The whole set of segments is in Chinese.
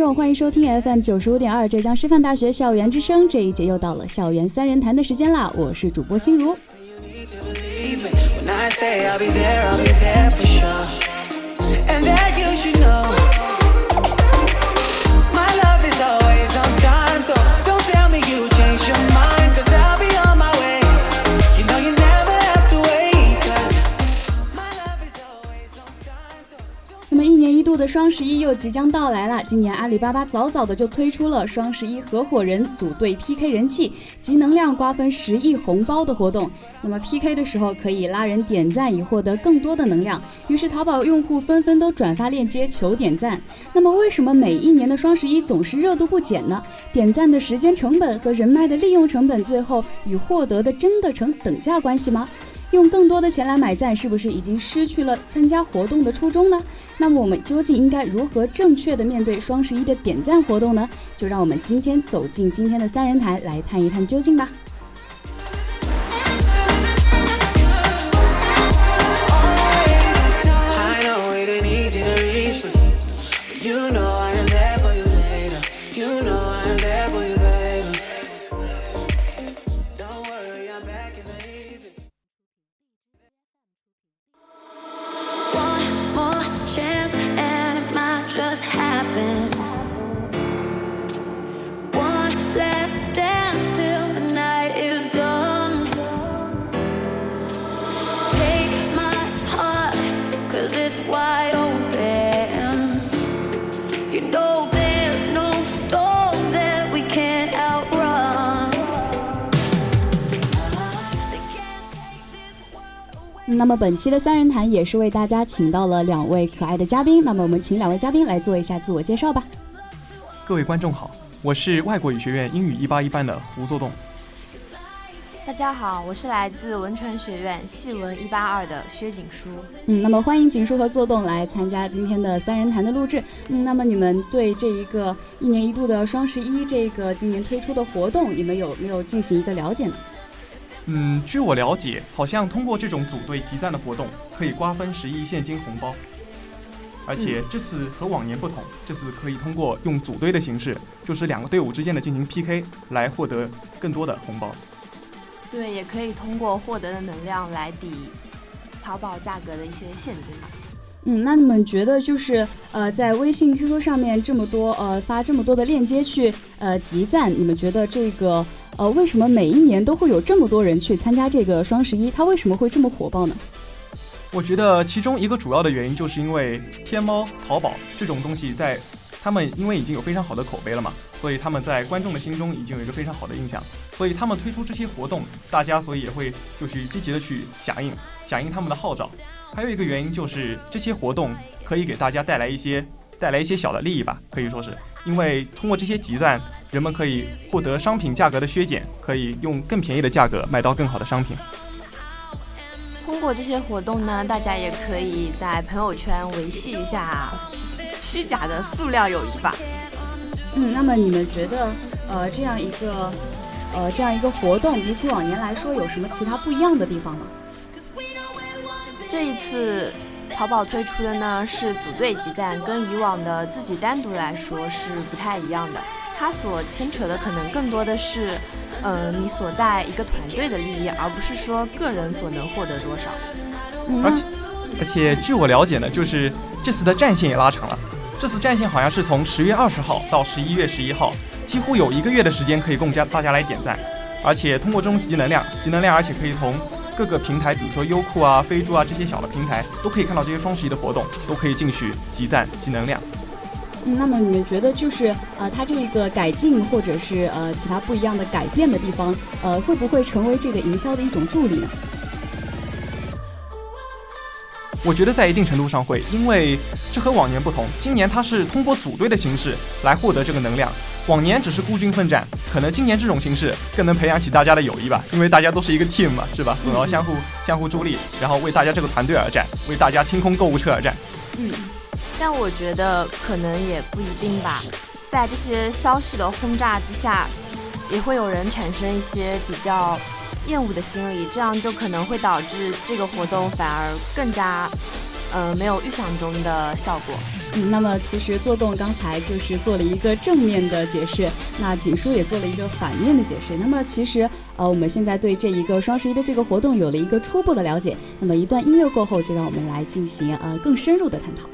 众，欢迎收听 FM 九十五点二浙江师范大学校园之声。这一节又到了校园三人谈的时间啦，我是主播心如。的双十一又即将到来了，今年阿里巴巴早早的就推出了双十一合伙人组队 PK 人气及能量瓜分十亿红包的活动。那么 PK 的时候可以拉人点赞以获得更多的能量，于是淘宝用户纷纷都转发链接求点赞。那么为什么每一年的双十一总是热度不减呢？点赞的时间成本和人脉的利用成本，最后与获得的真的成等价关系吗？用更多的钱来买赞，是不是已经失去了参加活动的初衷呢？那么我们究竟应该如何正确的面对双十一的点赞活动呢？就让我们今天走进今天的三人台来探一探究竟吧。那么本期的三人谈也是为大家请到了两位可爱的嘉宾。那么我们请两位嘉宾来做一下自我介绍吧。各位观众好，我是外国语学院英语一八一班的胡作栋。大家好，我是来自文传学院戏文一八二的薛景书。嗯，那么欢迎景书和作栋来参加今天的三人谈的录制。嗯，那么你们对这一个一年一度的双十一这个今年推出的活动，你们有没有进行一个了解呢？嗯，据我了解，好像通过这种组队集赞的活动，可以瓜分十亿现金红包。而且这次和往年不同，这次可以通过用组队的形式，就是两个队伍之间的进行 PK，来获得更多的红包。对，也可以通过获得的能量来抵淘宝价格的一些现金吧。嗯，那你们觉得就是呃，在微信、QQ 上面这么多呃发这么多的链接去呃集赞，你们觉得这个？呃，为什么每一年都会有这么多人去参加这个双十一？它为什么会这么火爆呢？我觉得其中一个主要的原因，就是因为天猫、淘宝这种东西，在他们因为已经有非常好的口碑了嘛，所以他们在观众的心中已经有一个非常好的印象，所以他们推出这些活动，大家所以也会就去积极的去响应，响应他们的号召。还有一个原因就是这些活动可以给大家带来一些带来一些小的利益吧，可以说是。因为通过这些集赞，人们可以获得商品价格的削减，可以用更便宜的价格买到更好的商品。通过这些活动呢，大家也可以在朋友圈维系一下虚假的塑料友谊吧。嗯，那么你们觉得，呃，这样一个，呃，这样一个活动，比起往年来说，有什么其他不一样的地方吗？这一次。淘宝推出的呢是组队集赞，跟以往的自己单独来说是不太一样的。它所牵扯的可能更多的是，呃，你所在一个团队的利益，而不是说个人所能获得多少。而且而且据我了解呢，就是这次的战线也拉长了。这次战线好像是从十月二十号到十一月十一号，几乎有一个月的时间可以供家大家来点赞。而且通过这种集能量，集能量，而且可以从各个平台，比如说优酷啊、飞猪啊这些小的平台，都可以看到这些双十一的活动，都可以进去集赞、集能量。嗯，那么你们觉得就是呃，它这个改进或者是呃其他不一样的改变的地方，呃，会不会成为这个营销的一种助力呢？我觉得在一定程度上会，因为这和往年不同，今年它是通过组队的形式来获得这个能量，往年只是孤军奋战，可能今年这种形式更能培养起大家的友谊吧，因为大家都是一个 team 嘛，是吧？总要相互相互助力，然后为大家这个团队而战，为大家清空购物车而战。嗯，但我觉得可能也不一定吧，在这些消息的轰炸之下，也会有人产生一些比较。厌恶的心理，这样就可能会导致这个活动反而更加，呃，没有预想中的效果。嗯，那么其实做动刚才就是做了一个正面的解释，那锦叔也做了一个反面的解释。那么其实，呃，我们现在对这一个双十一的这个活动有了一个初步的了解。那么一段音乐过后，就让我们来进行呃更深入的探讨。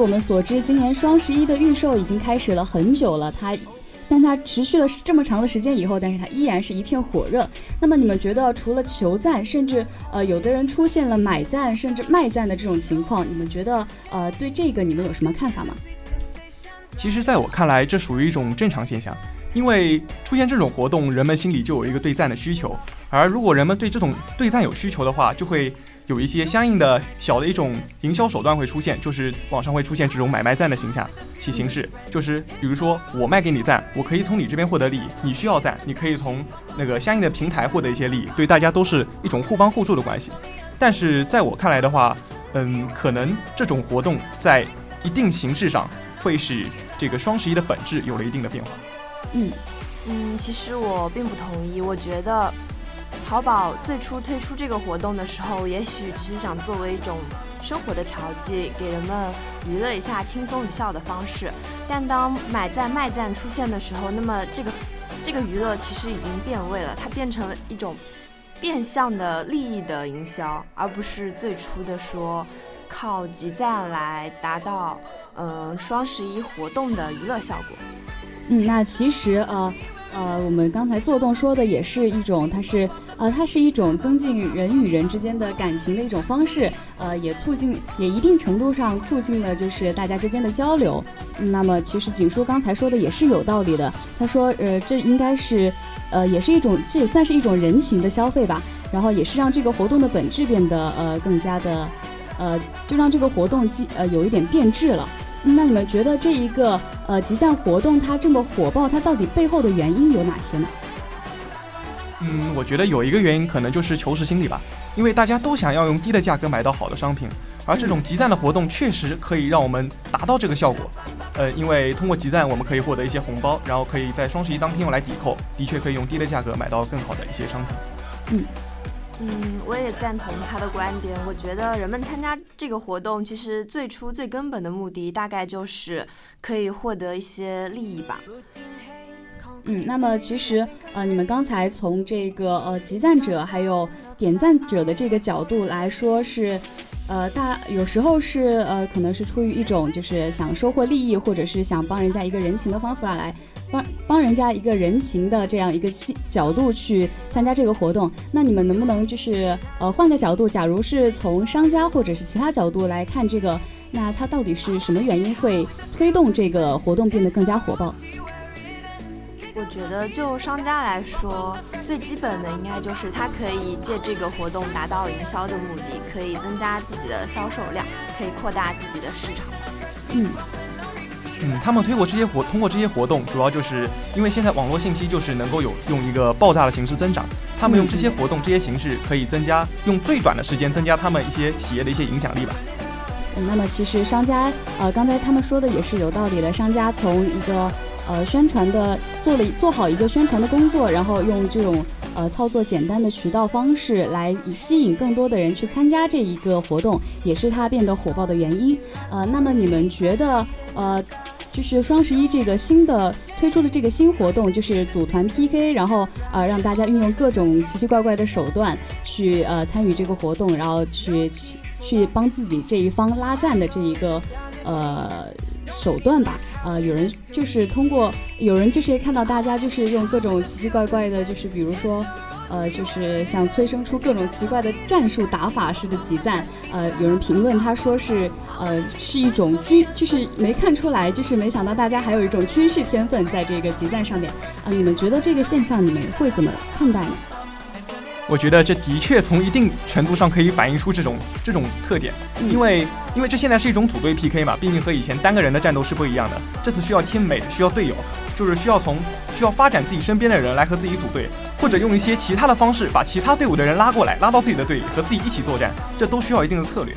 我们所知，今年双十一的预售已经开始了很久了，它，但它持续了这么长的时间以后，但是它依然是一片火热。那么，你们觉得除了求赞，甚至呃，有的人出现了买赞甚至卖赞的这种情况，你们觉得呃，对这个你们有什么看法吗？其实，在我看来，这属于一种正常现象，因为出现这种活动，人们心里就有一个对赞的需求，而如果人们对这种对赞有需求的话，就会有一些相应的小的一种营销手段会出现，就是网上会出现这种买卖赞的形象其形式，就是比如说我卖给你赞，我可以从你这边获得利益，你需要赞，你可以从那个相应的平台获得一些利益，对大家都是一种互帮互助的关系。但是在我看来的话，嗯，可能这种活动在一定形式上会使这个双十一的本质有了一定的变化。嗯，嗯，其实我并不同意。我觉得淘宝最初推出这个活动的时候，也许只是想作为一种生活的调剂，给人们娱乐一下、轻松一笑的方式。但当买赞卖赞出现的时候，那么这个这个娱乐其实已经变味了，它变成了一种变相的利益的营销，而不是最初的说靠集赞来达到嗯双十一活动的娱乐效果。嗯，那其实呃呃，我们刚才做动说的也是一种，它是呃，它是一种增进人与人之间的感情的一种方式，呃，也促进，也一定程度上促进了就是大家之间的交流。那么其实景叔刚才说的也是有道理的，他说呃，这应该是呃，也是一种，这也算是一种人情的消费吧，然后也是让这个活动的本质变得呃更加的呃，就让这个活动既呃有一点变质了。那你们觉得这一个呃集赞活动它这么火爆，它到底背后的原因有哪些呢？嗯，嗯，我觉得有一个原因可能就是求实心理吧，因为大家都想要用低的价格买到好的商品，而这种集赞的活动确实可以让我们达到这个效果。呃，因为通过集赞，我们可以获得一些红包，然后可以在双十一当天用来抵扣，的确可以用低的价格买到更好的一些商品。嗯。嗯，我也赞同他的观点。我觉得人们参加这个活动，其实最初最根本的目的，大概就是可以获得一些利益吧。嗯，那么其实呃，你们刚才从这个呃集赞者还有点赞者的这个角度来说是。呃，大有时候是呃，可能是出于一种就是想收获利益，或者是想帮人家一个人情的方法来帮帮人家一个人情的这样一个角度去参加这个活动。那你们能不能就是呃换个角度，假如是从商家或者是其他角度来看这个，那它到底是什么原因会推动这个活动变得更加火爆？我觉得，就商家来说，最基本的应该就是他可以借这个活动达到营销的目的，可以增加自己的销售量，可以扩大自己的市场。嗯，嗯，他们推过这些活，通过这些活动，主要就是因为现在网络信息就是能够有用一个爆炸的形式增长，他们用这些活动、这些形式可以增加，用最短的时间增加他们一些企业的一些影响力吧。嗯，那么其实商家，呃，刚才他们说的也是有道理的，商家从一个。呃，宣传的做了做好一个宣传的工作，然后用这种呃操作简单的渠道方式来吸引更多的人去参加这一个活动，也是它变得火爆的原因。呃，那么你们觉得呃，就是双十一这个新的推出的这个新活动，就是组团 PK，然后呃让大家运用各种奇奇怪怪的手段去呃参与这个活动，然后去去帮自己这一方拉赞的这一个呃。手段吧，呃，有人就是通过，有人就是看到大家就是用各种奇奇怪怪的，就是比如说，呃，就是像催生出各种奇怪的战术打法式的集赞，呃，有人评论他说是，呃，是一种军，就是没看出来，就是没想到大家还有一种军事天分在这个集赞上面，啊，你们觉得这个现象你们会怎么看待呢？我觉得这的确从一定程度上可以反映出这种这种特点，因为因为这现在是一种组队 PK 嘛，毕竟和以前单个人的战斗是不一样的。这次需要 teammate，需要队友，就是需要从需要发展自己身边的人来和自己组队，或者用一些其他的方式把其他队伍的人拉过来，拉到自己的队里和自己一起作战，这都需要一定的策略。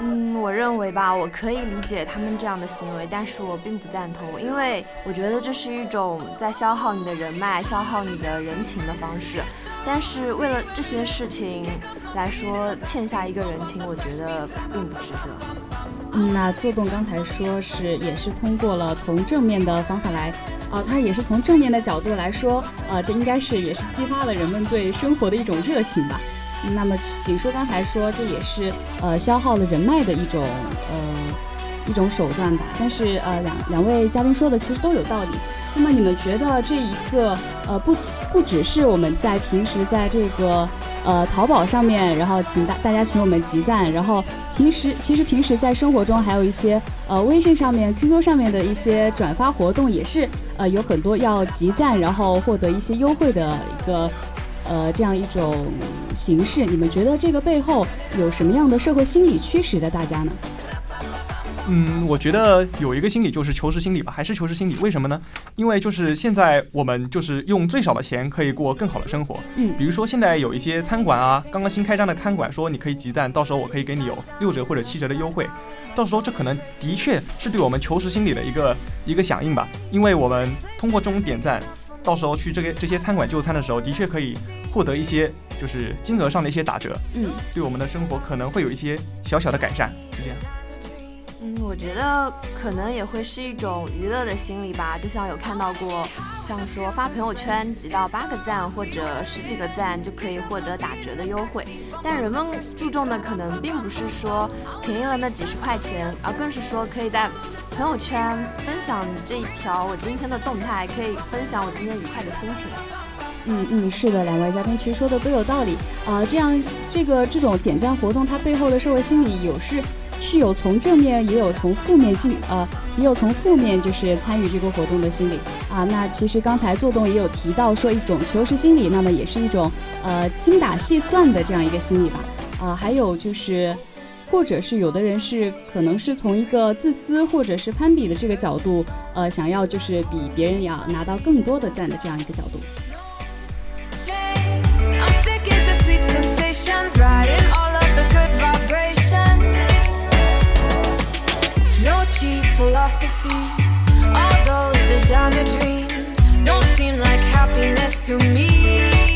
嗯，我认为吧，我可以理解他们这样的行为，但是我并不赞同，因为我觉得这是一种在消耗你的人脉、消耗你的人情的方式。但是为了这些事情来说，欠下一个人情，我觉得并不值得。嗯，那做动刚才说是也是通过了从正面的方法来，呃，他也是从正面的角度来说，呃，这应该是也是激发了人们对生活的一种热情吧。那么锦叔刚才说这也是呃消耗了人脉的一种呃一种手段吧。但是呃两两位嘉宾说的其实都有道理。那么你们觉得这一个呃不？不只是我们在平时在这个呃淘宝上面，然后请大大家请我们集赞，然后其实其实平时在生活中还有一些呃微信上面、QQ 上面的一些转发活动，也是呃有很多要集赞，然后获得一些优惠的一个呃这样一种形式。你们觉得这个背后有什么样的社会心理驱使的大家呢？嗯，我觉得有一个心理就是求实心理吧，还是求实心理。为什么呢？因为就是现在我们就是用最少的钱可以过更好的生活。嗯，比如说现在有一些餐馆啊，刚刚新开张的餐馆说你可以集赞，到时候我可以给你有六折或者七折的优惠。到时候这可能的确是对我们求实心理的一个一个响应吧。因为我们通过这种点赞，到时候去这个这些餐馆就餐的时候，的确可以获得一些就是金额上的一些打折。嗯，对我们的生活可能会有一些小小的改善，就这样。嗯，我觉得可能也会是一种娱乐的心理吧，就像有看到过，像说发朋友圈集到八个赞或者十几个赞就可以获得打折的优惠，但人们注重的可能并不是说便宜了那几十块钱，而更是说可以在朋友圈分享这一条我今天的动态，可以分享我今天愉快的心情。嗯嗯，是的，两位嘉宾其实说的都有道理啊，这样这个这种点赞活动它背后的社会心理有是。是有从正面，也有从负面进，呃，也有从负面就是参与这个活动的心理。啊，那其实刚才做东也有提到说一种求实心理，那么也是一种呃精打细算的这样一个心理吧。啊，还有就是或者是有的人是可能是从一个自私或者是攀比的这个角度，呃，想要就是比别人要拿到更多的赞的这样一个角度。cheap philosophy. All those designer dreams don't seem like happiness to me.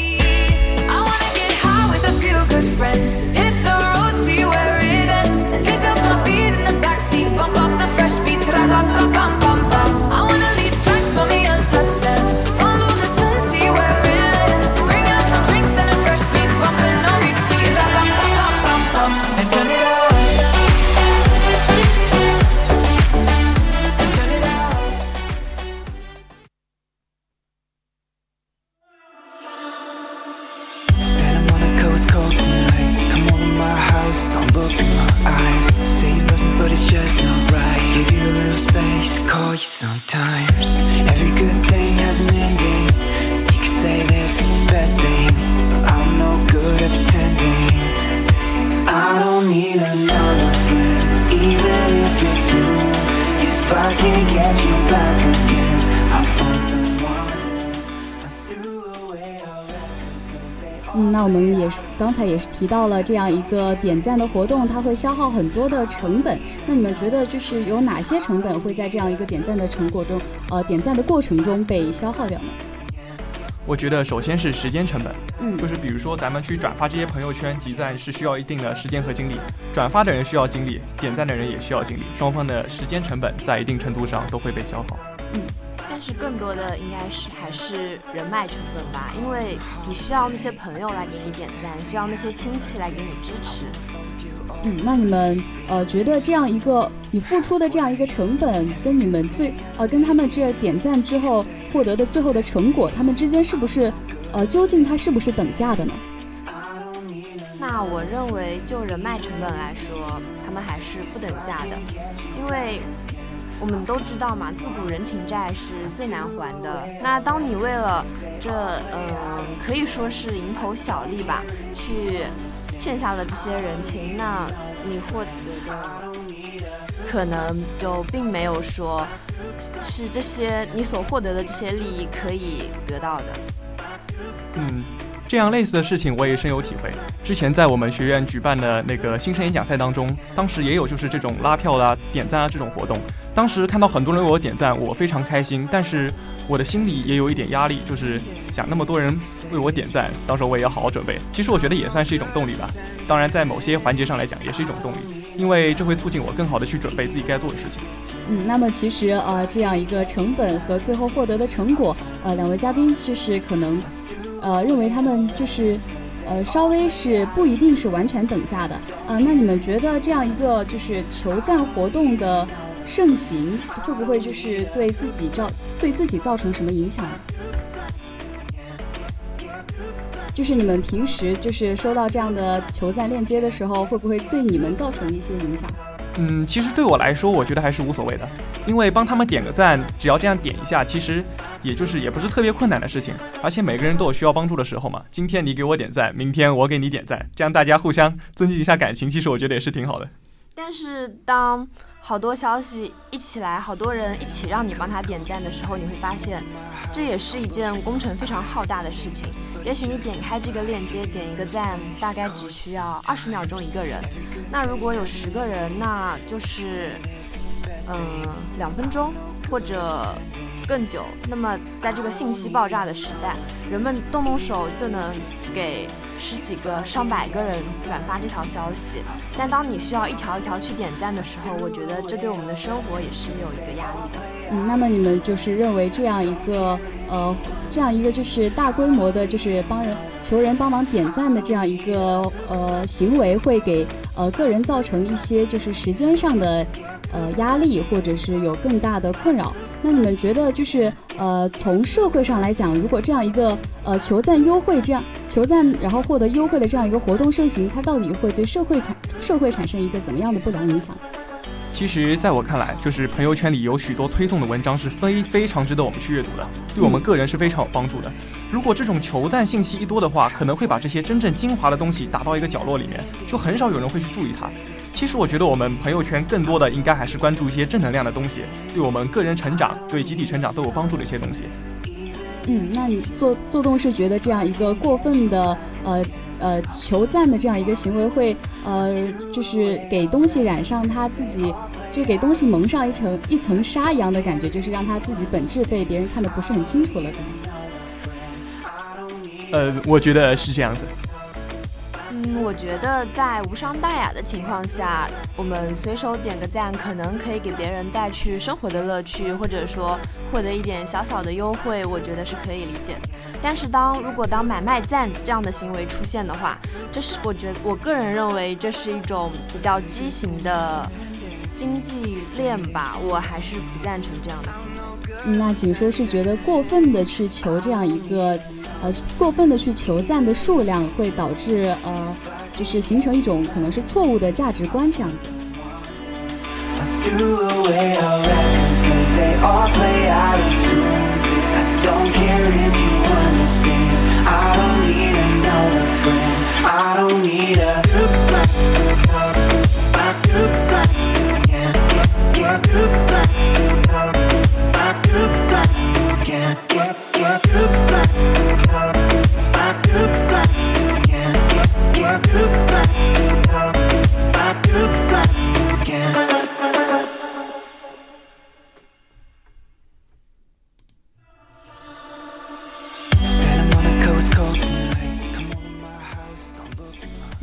嗯，那我们也是刚才也是提到了这样一个点赞的活动，它会消耗很多的成本。那你们觉得就是有哪些成本会在这样一个点赞的成果中，呃，点赞的过程中被消耗掉呢？我觉得首先是时间成本，嗯就是比如说咱们去转发这些朋友圈集赞是需要一定的时间和精力，转发的人需要精力，点赞的人也需要精力，双方的时间成本在一定程度上都会被消耗。嗯但是更多的应该是还是人脉成本吧，因为你需要那些朋友来给你点赞，需要那些亲戚来给你支持。嗯，那你们呃觉得这样一个你付出的这样一个成本，跟你们最呃跟他们这点赞之后获得的最后的成果，他们之间是不是呃究竟它是不是等价的呢？那我认为就人脉成本来说，他们还是不等价的，因为我们都知道嘛，自古人情债是最难还的。那当你为了这嗯、可以说是蝇头小利吧，去欠下了这些人情，那你获得的可能就并没有说是这些你所获得的这些利益可以得到的。嗯，这样类似的事情我也深有体会。之前在我们学院举办的那个新生演讲赛当中，当时也有就是这种拉票啦、点赞啊这种活动。当时看到很多人为我点赞，我非常开心，但是我的心里也有一点压力，就是想那么多人为我点赞，到时候我也要好好准备。其实我觉得也算是一种动力吧。当然，在某些环节上来讲，也是一种动力，因为这会促进我更好的去准备自己该做的事情。嗯，那么其实呃这样一个成本和最后获得的成果，呃两位嘉宾就是可能呃认为他们就是呃稍微是不一定是完全等价的。呃，那你们觉得这样一个就是求赞活动的盛行，会不会就是对自己造对自己造成什么影响呢？就是你们平时就是收到这样的求赞链接的时候，会不会对你们造成一些影响？嗯，其实对我来说，我觉得还是无所谓的，因为帮他们点个赞，只要这样点一下，其实也就是也不是特别困难的事情。而且每个人都有需要帮助的时候嘛，今天你给我点赞，明天我给你点赞，这样大家互相增进一下感情，其实我觉得也是挺好的。但是当好多消息一起来，好多人一起让你帮他点赞的时候，你会发现，这也是一件工程非常浩大的事情。也许你点开这个链接，点一个赞，大概只需要二十秒钟一个人。那如果有十个人，那就是嗯两分钟或者更久。那么在这个信息爆炸的时代，人们动动手就能给十几个、上百个人转发这条消息。但当你需要一条一条去点赞的时候，我觉得这对我们的生活也是有一个压力的。嗯，那么你们就是认为这样一个呃，这样一个就是大规模的，就是帮人求人帮忙点赞的这样一个呃行为，会给呃个人造成一些就是时间上的呃压力，或者是有更大的困扰。那你们觉得就是呃从社会上来讲，如果这样一个呃求赞优惠这样求赞然后获得优惠的这样一个活动盛行，它到底会对社会产社会产生一个怎么样的不良影响？其实，在我看来，就是朋友圈里有许多推送的文章是非非常值得我们去阅读的，对我们个人是非常有帮助的。如果这种求赞信息一多的话，可能会把这些真正精华的东西打到一个角落里面，就很少有人会去注意它。其实，我觉得我们朋友圈更多的应该还是关注一些正能量的东西，对我们个人成长、对集体成长都有帮助的一些东西。嗯，那你做做动是觉得这样一个过分的呃呃求赞的这样一个行为会呃就是给东西染上他自己就给东西蒙上一层一层纱一样的感觉，就是让他自己本质被别人看得不是很清楚了，对吗？呃，我觉得是这样子。嗯，我觉得在无伤大雅的情况下，我们随手点个赞，可能可以给别人带去生活的乐趣，或者说获得一点小小的优惠，我觉得是可以理解的。但是当如果当买卖赞这样的行为出现的话，这是我觉得我个人认为这是一种比较畸形的经济链吧，我还是不赞成这样的行为。那请说是觉得过分的去求这样一个，呃，过分的去求赞的数量，会导致呃，就是形成一种可能是错误的价值观这样子。threw away our records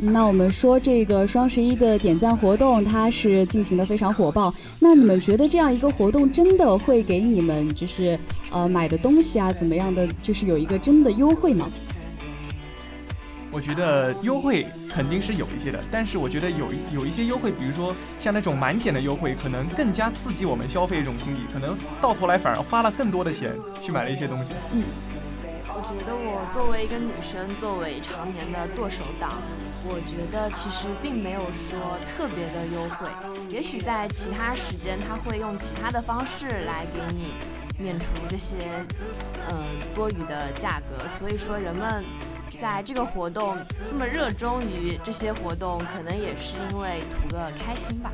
那我们说这个双十一的点赞活动，它是进行的非常火爆。那你们觉得这样一个活动真的会给你们就是呃买的东西啊怎么样的，就是有一个真的优惠吗？我觉得优惠肯定是有一些的，但是我觉得有一有一些优惠，比如说像那种满减的优惠，可能更加刺激我们消费一种心理，可能到头来反而花了更多的钱去买了一些东西。我觉得我作为一个女生，作为常年的剁手党，我觉得其实并没有说特别的优惠。也许在其他时间，他会用其他的方式来给你免除这些嗯、多余的价格。所以说，人们在这个活动这么热衷于这些活动，可能也是因为图个开心吧。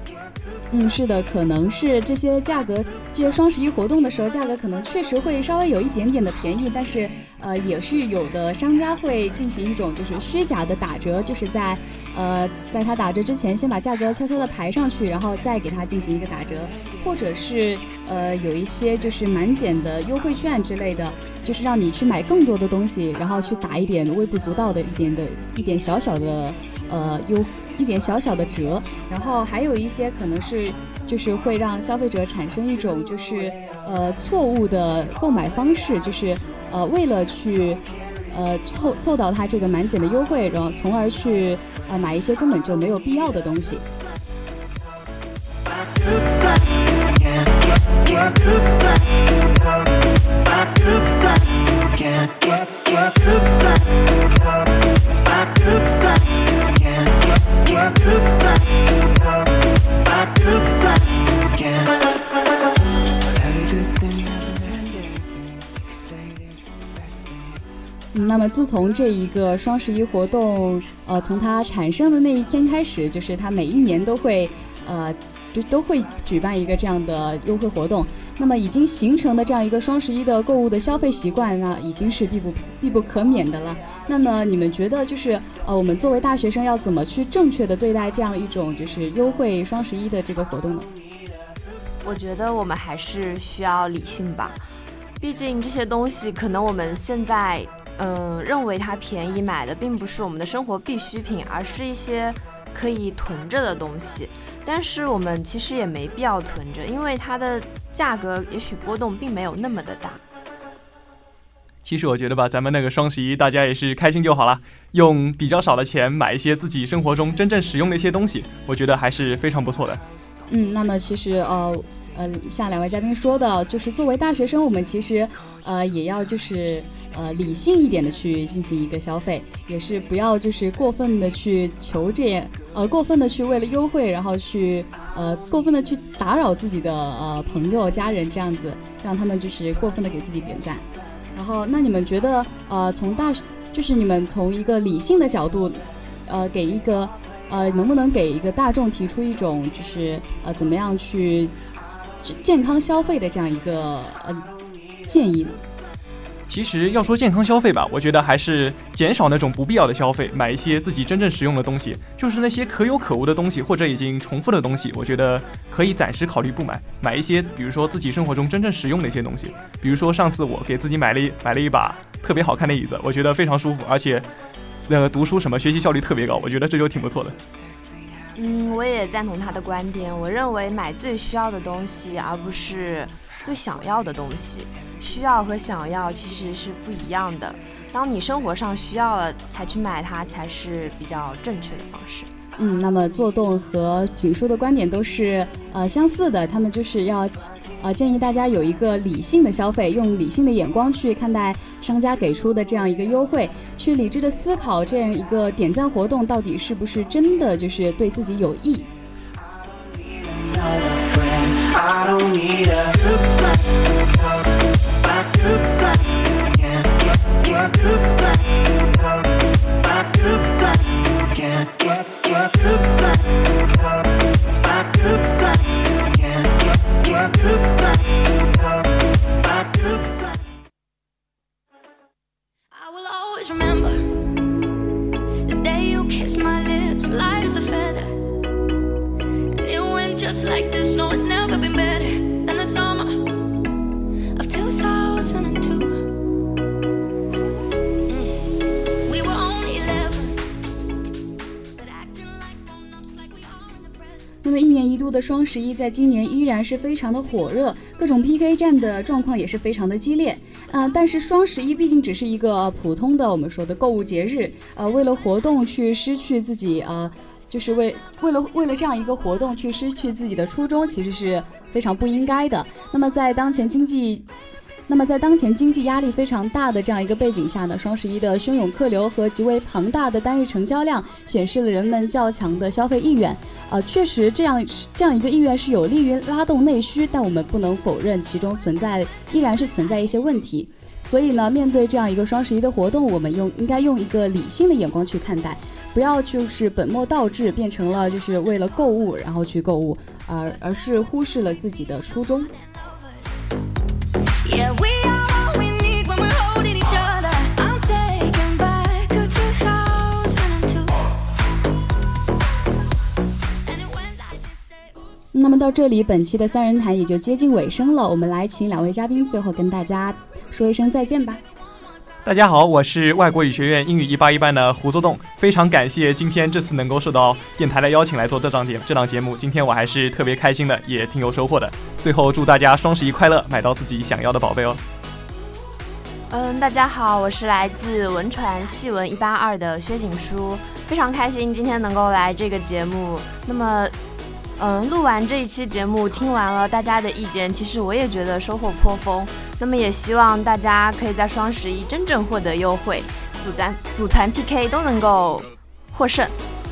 嗯，是的，可能是这些价格，这些双十一活动的时候，价格可能确实会稍微有一点点的便宜，但是呃，也是有的商家会进行一种就是虚假的打折，就是在呃，在它打折之前，先把价格悄悄的抬上去，然后再给它进行一个打折，或者是呃，有一些就是满减的优惠券之类的，就是让你去买更多的东西，然后去打一点微不足道的一点的一点小小的呃优。一点小小的折，然后还有一些可能是就是会让消费者产生一种就是呃错误的购买方式，就是呃为了去呃凑凑到它这个满减的优惠，然后从而去呃买一些根本就没有必要的东西。自从这一个双十一活动，呃，从它产生的那一天开始，就是它每一年都会，呃，就都会举办一个这样的优惠活动。那么已经形成的这样一个双十一的购物的消费习惯呢，已经是必不必不可免的了。那么你们觉得，就是呃，我们作为大学生要怎么去正确的对待这样一种就是优惠双十一的这个活动呢？我觉得我们还是需要理性吧，毕竟这些东西可能我们现在嗯、认为它便宜买的并不是我们的生活必需品，而是一些可以囤着的东西。但是我们其实也没必要囤着，因为它的价格也许波动并没有那么的大。其实我觉得吧，咱们那个双十一，大家也是开心就好了，用比较少的钱买一些自己生活中真正使用的一些东西，我觉得还是非常不错的。嗯，那么其实呃呃，像两位嘉宾说的，就是作为大学生，我们其实呃也要就是呃理性一点的去进行一个消费，也是不要就是过分的去求这呃过分的去为了优惠，然后去呃过分的去打扰自己的呃朋友家人这样子，让他们就是过分的给自己点赞。然后，那你们觉得呃从大就是你们从一个理性的角度，呃给一个。呃，能不能给一个大众提出一种就是呃怎么样去健康消费的这样一个呃建议呢？其实要说健康消费吧，我觉得还是减少那种不必要的消费，买一些自己真正实用的东西。就是那些可有可无的东西或者已经重复的东西，我觉得可以暂时考虑不买，买一些比如说自己生活中真正实用的一些东西。比如说上次我给自己买了一买了一把特别好看的椅子，我觉得非常舒服，而且那个读书什么学习效率特别高，我觉得这就挺不错的。嗯，我也赞同他的观点。我认为买最需要的东西，而不是最想要的东西。需要和想要其实是不一样的。当你生活上需要了才去买它，才是比较正确的方式。嗯，那么做动和景叔的观点都是呃相似的，他们就是要呃建议大家有一个理性的消费，用理性的眼光去看待商家给出的这样一个优惠，去理智的思考这样一个点赞活动到底是不是真的就是对自己有益。I don't need a 十一在今年依然是非常的火热，各种 PK 战的状况也是非常的激烈。呃，但是双十一毕竟只是一个普通的我们说的购物节日，呃，为了活动去失去自己呃。就是为为了为了这样一个活动去失去自己的初衷，其实是非常不应该的。那么在当前经济那么在当前经济压力非常大的这样一个背景下呢，双十一的汹涌客流和极为庞大的单日成交量，显示了人们较强的消费意愿。呃，确实这样这样一个意愿是有利于拉动内需，但我们不能否认其中存在依然是存在一些问题。所以呢，面对这样一个双十一的活动，我们用应该用一个理性的眼光去看待，不要就是本末倒置，变成了就是为了购物然后去购物，而而是忽视了自己的初衷。那么到这里，本期的三人谈也就接近尾声了。我们来请两位嘉宾最后跟大家说一声再见吧。大家好，我是外国语学院英语一八一班的胡作栋，非常感谢今天这次能够受到电台的邀请来做这档节这档节目，今天我还是特别开心的，也挺有收获的。最后祝大家双十一快乐，买到自己想要的宝贝哦。嗯，大家好，我是来自文传戏文一八二的薛景书，非常开心今天能够来这个节目。那么，嗯，录完这一期节目，听完了大家的意见，其实我也觉得收获颇丰。那么也希望大家可以在双十一真正获得优惠，组团组团 PK 都能够获胜。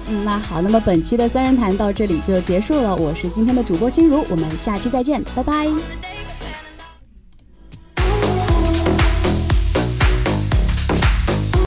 嗯，那好，那么本期的三人谈到这里就结束了。我是今天的主播心如，我们下期再见，拜拜。